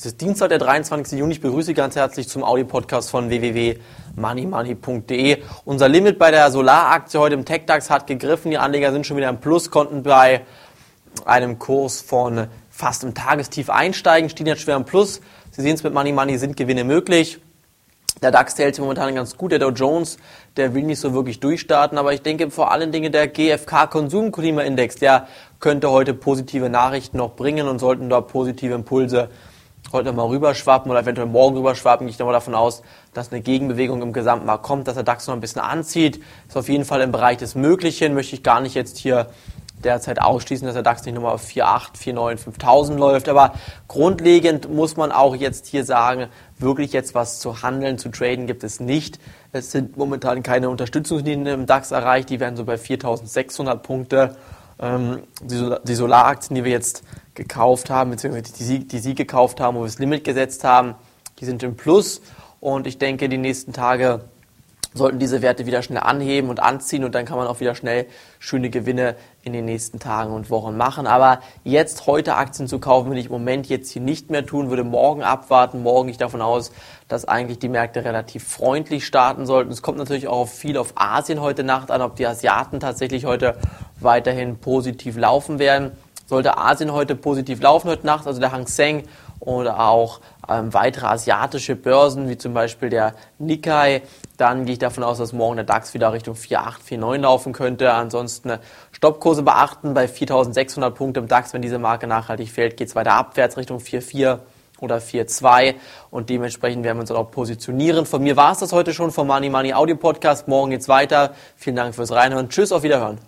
Es ist Dienstag, der 23. Juni. Ich begrüße Sie ganz herzlich zum Audi-Podcast von www.moneymoney.de. Unser Limit bei der Solaraktie heute im TechDAX hat gegriffen. Die Anleger sind schon wieder im Plus, konnten bei einem Kurs von fast im Tagestief einsteigen, stehen jetzt schwer im Plus. Sie sehen es mit Money Money, sind Gewinne möglich. Der DAX hält sich momentan ganz gut. Der Dow Jones, der will nicht so wirklich durchstarten. Aber ich denke vor allen Dingen der GfK Konsumklimaindex, der könnte heute positive Nachrichten noch bringen und sollten dort positive Impulse heute mal rüberschwappen oder eventuell morgen rüberschwappen, gehe ich mal davon aus, dass eine Gegenbewegung im Gesamtmarkt kommt, dass der DAX noch ein bisschen anzieht. Ist auf jeden Fall im Bereich des Möglichen. Möchte ich gar nicht jetzt hier derzeit ausschließen, dass der DAX nicht nochmal auf 4,8, 4,9, 5000 läuft. Aber grundlegend muss man auch jetzt hier sagen, wirklich jetzt was zu handeln, zu traden gibt es nicht. Es sind momentan keine Unterstützungslinien im DAX erreicht. Die werden so bei 4600 Punkte. Ähm, die Solaraktien, die wir jetzt gekauft haben, beziehungsweise die Sie, die Sie gekauft haben, wo wir das Limit gesetzt haben, die sind im Plus. Und ich denke, die nächsten Tage sollten diese Werte wieder schnell anheben und anziehen und dann kann man auch wieder schnell schöne Gewinne in den nächsten Tagen und Wochen machen. Aber jetzt heute Aktien zu kaufen, will ich im Moment jetzt hier nicht mehr tun, würde morgen abwarten. Morgen ich davon aus, dass eigentlich die Märkte relativ freundlich starten sollten. Es kommt natürlich auch viel auf Asien heute Nacht an, ob die Asiaten tatsächlich heute weiterhin positiv laufen werden. Sollte Asien heute positiv laufen heute Nacht, also der Hang Seng oder auch ähm, weitere asiatische Börsen, wie zum Beispiel der Nikkei, dann gehe ich davon aus, dass morgen der DAX wieder Richtung 4,8, 4,9 laufen könnte. Ansonsten äh, Stoppkurse beachten bei 4.600 Punkten im DAX. Wenn diese Marke nachhaltig fällt, geht es weiter abwärts Richtung 4,4 oder 4,2 und dementsprechend werden wir uns auch positionieren. Von mir war es das heute schon vom Money Money Audio Podcast. Morgen geht's weiter. Vielen Dank fürs Reinhören. Tschüss, auf Wiederhören.